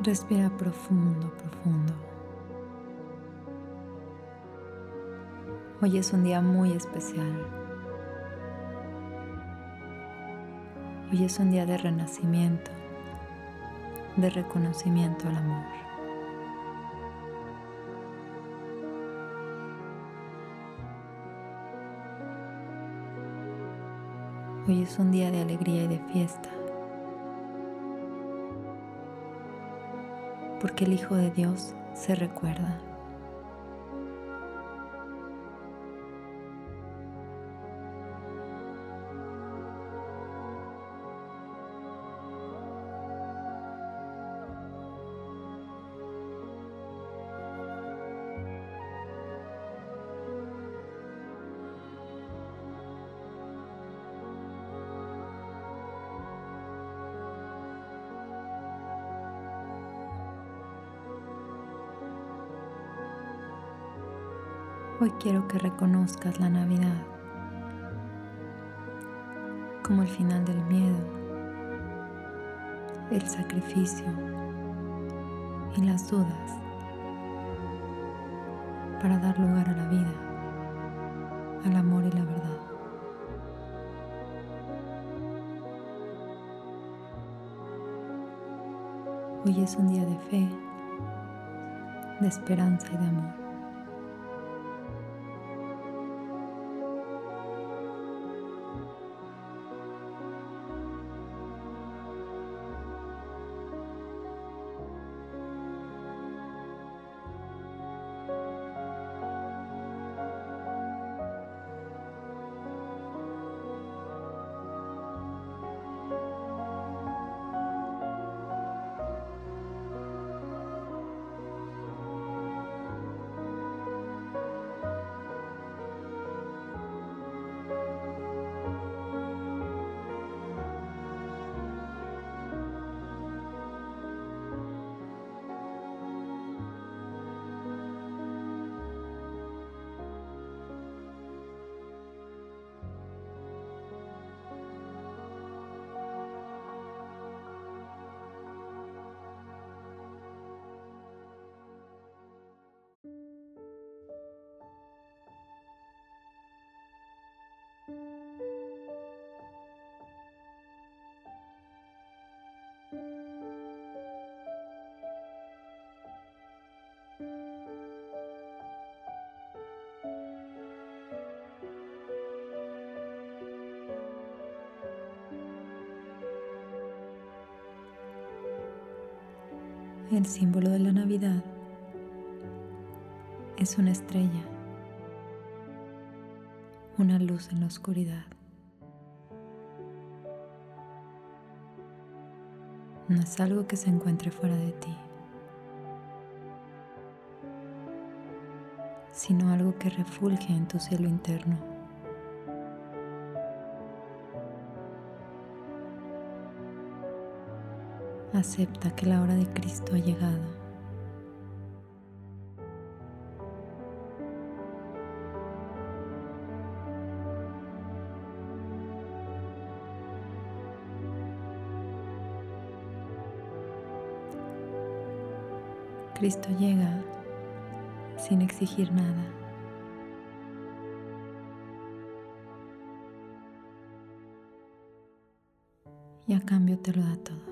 Respira profundo, profundo. Hoy es un día muy especial. Hoy es un día de renacimiento, de reconocimiento al amor. Hoy es un día de alegría y de fiesta. Porque el Hijo de Dios se recuerda. Hoy quiero que reconozcas la Navidad como el final del miedo, el sacrificio y las dudas para dar lugar a la vida, al amor y la verdad. Hoy es un día de fe, de esperanza y de amor. El símbolo de la Navidad es una estrella, una luz en la oscuridad. No es algo que se encuentre fuera de ti, sino algo que refulge en tu cielo interno. Acepta que la hora de Cristo ha llegado. Cristo llega sin exigir nada. Y a cambio te lo da todo.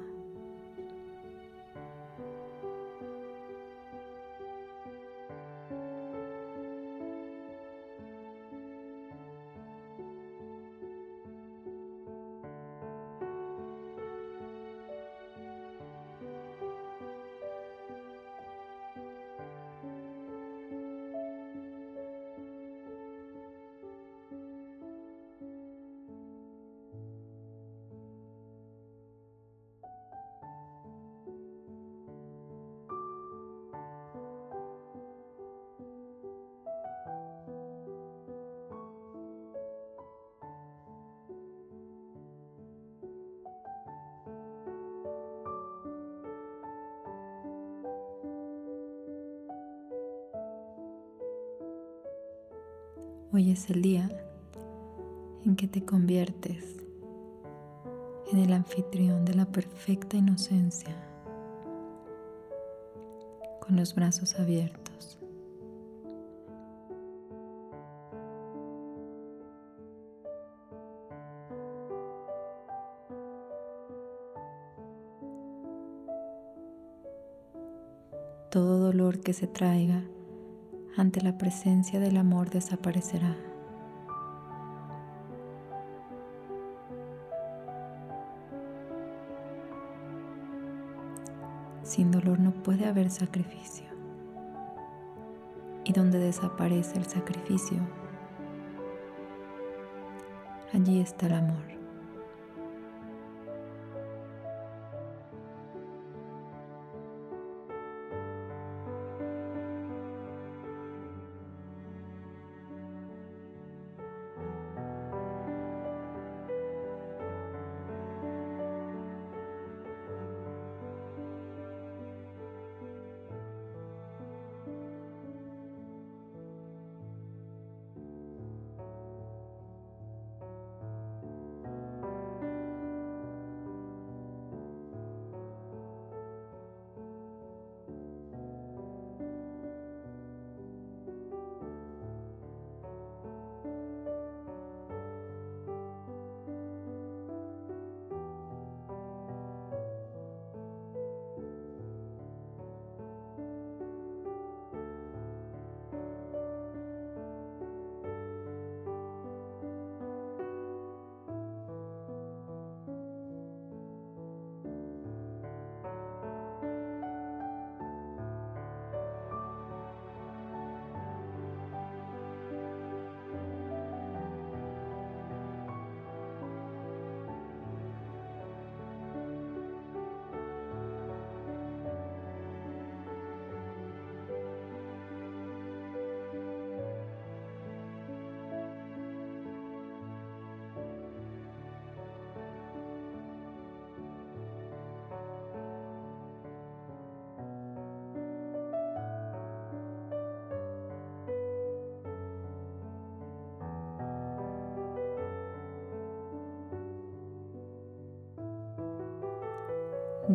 Hoy es el día en que te conviertes en el anfitrión de la perfecta inocencia con los brazos abiertos. Todo dolor que se traiga ante la presencia del amor desaparecerá. Sin dolor no puede haber sacrificio. Y donde desaparece el sacrificio, allí está el amor.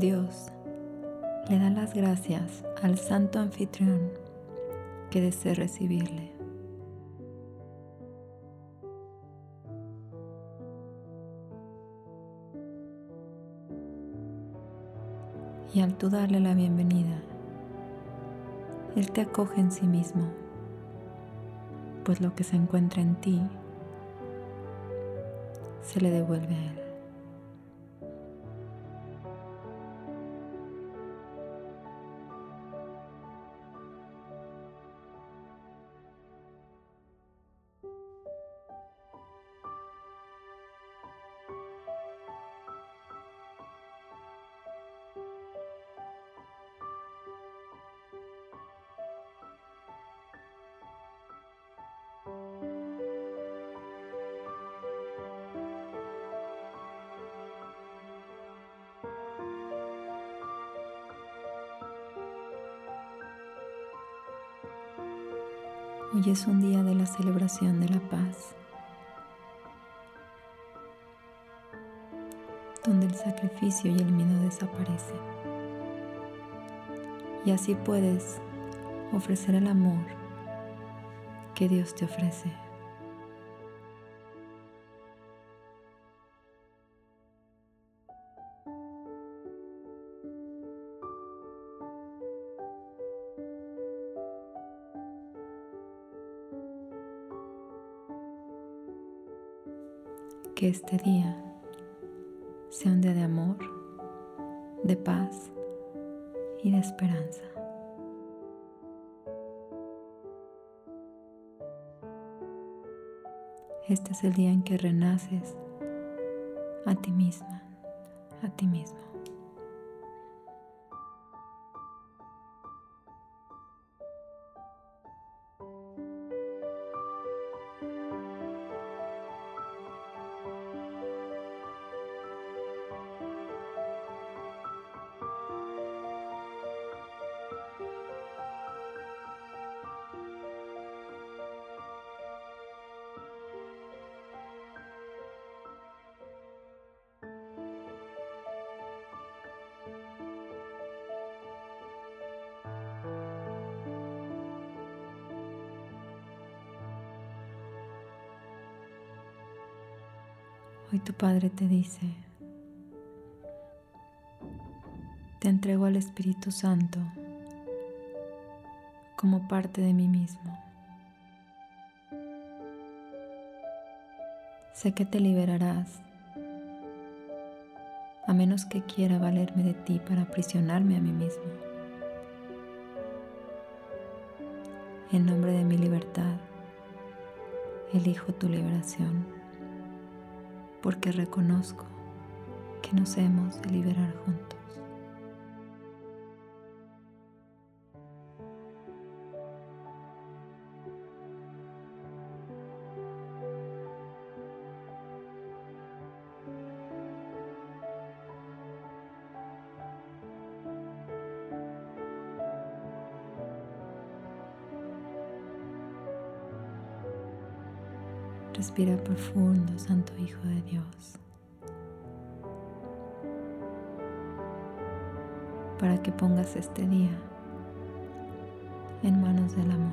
Dios le da las gracias al santo anfitrión que desee recibirle. Y al tú darle la bienvenida, Él te acoge en sí mismo, pues lo que se encuentra en ti se le devuelve a Él. Hoy es un día de la celebración de la paz, donde el sacrificio y el miedo desaparecen. Y así puedes ofrecer el amor que Dios te ofrece. Que este día sea un día de amor, de paz y de esperanza. Este es el día en que renaces a ti misma, a ti mismo. Hoy tu Padre te dice, te entrego al Espíritu Santo como parte de mí mismo. Sé que te liberarás, a menos que quiera valerme de ti para aprisionarme a mí mismo. En nombre de mi libertad, elijo tu liberación, porque reconozco que nos hemos de liberar juntos. Respira profundo, Santo Hijo de Dios, para que pongas este día en manos del amor.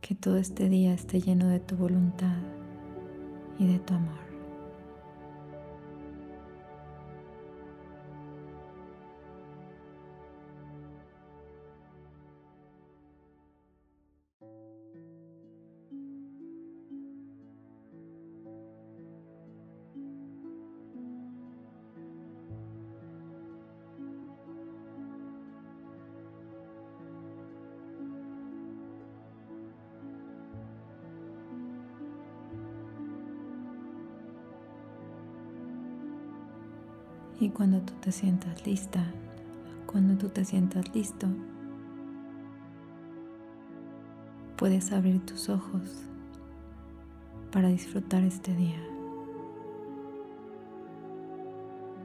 Que todo este día esté lleno de tu voluntad y de tu amor. Y cuando tú te sientas lista, cuando tú te sientas listo, puedes abrir tus ojos para disfrutar este día.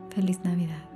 Feliz Navidad.